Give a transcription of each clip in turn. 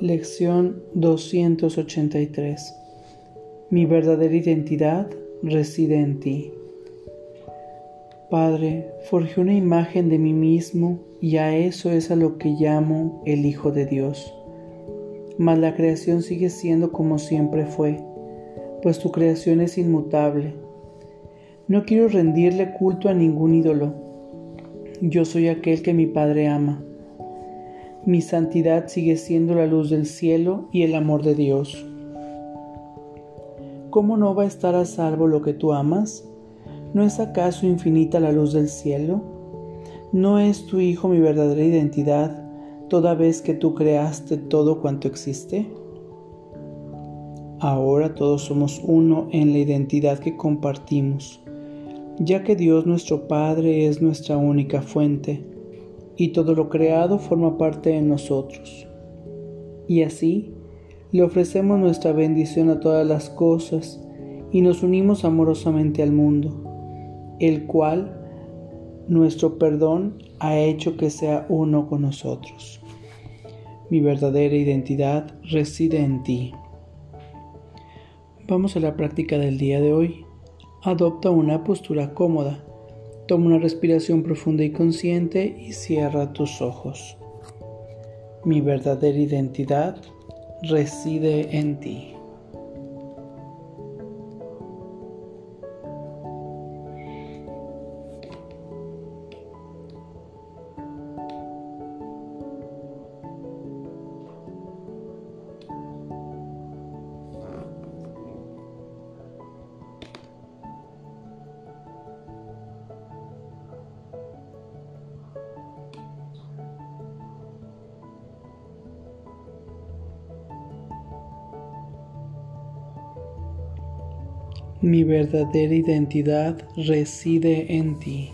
Lección 283 Mi verdadera identidad reside en ti. Padre, forjé una imagen de mí mismo y a eso es a lo que llamo el Hijo de Dios. Mas la creación sigue siendo como siempre fue, pues tu creación es inmutable. No quiero rendirle culto a ningún ídolo. Yo soy aquel que mi Padre ama mi santidad sigue siendo la luz del cielo y el amor de Dios. ¿Cómo no va a estar a salvo lo que tú amas? ¿No es acaso infinita la luz del cielo? ¿No es tu Hijo mi verdadera identidad toda vez que tú creaste todo cuanto existe? Ahora todos somos uno en la identidad que compartimos, ya que Dios nuestro Padre es nuestra única fuente y todo lo creado forma parte de nosotros. Y así le ofrecemos nuestra bendición a todas las cosas y nos unimos amorosamente al mundo, el cual nuestro perdón ha hecho que sea uno con nosotros. Mi verdadera identidad reside en ti. Vamos a la práctica del día de hoy. Adopta una postura cómoda Toma una respiración profunda y consciente y cierra tus ojos. Mi verdadera identidad reside en ti. Mi verdadera identidad reside en ti.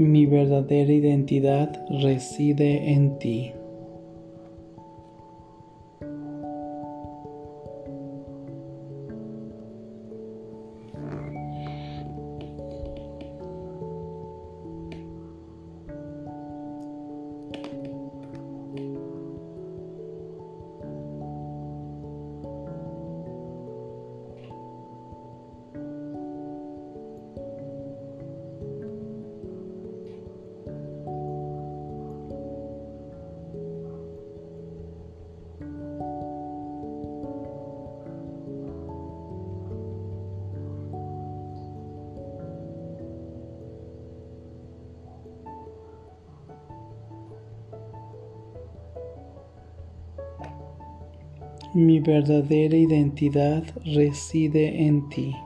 Mi verdadera identidad reside en ti. Mi verdadera identidad reside en ti.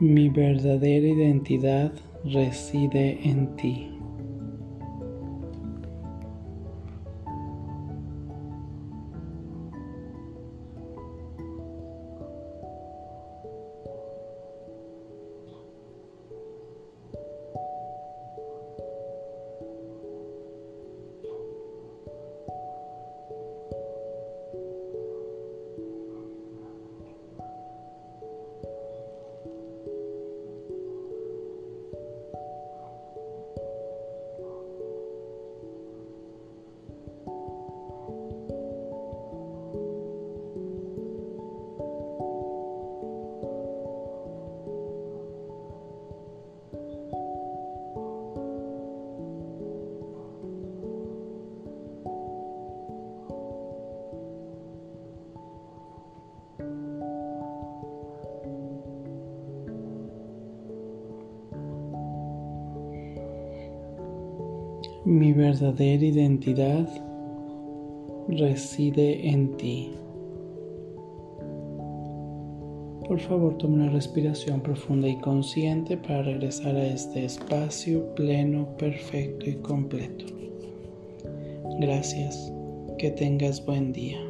Mi verdadera identidad reside en ti. Mi verdadera identidad reside en ti. Por favor, toma una respiración profunda y consciente para regresar a este espacio pleno, perfecto y completo. Gracias. Que tengas buen día.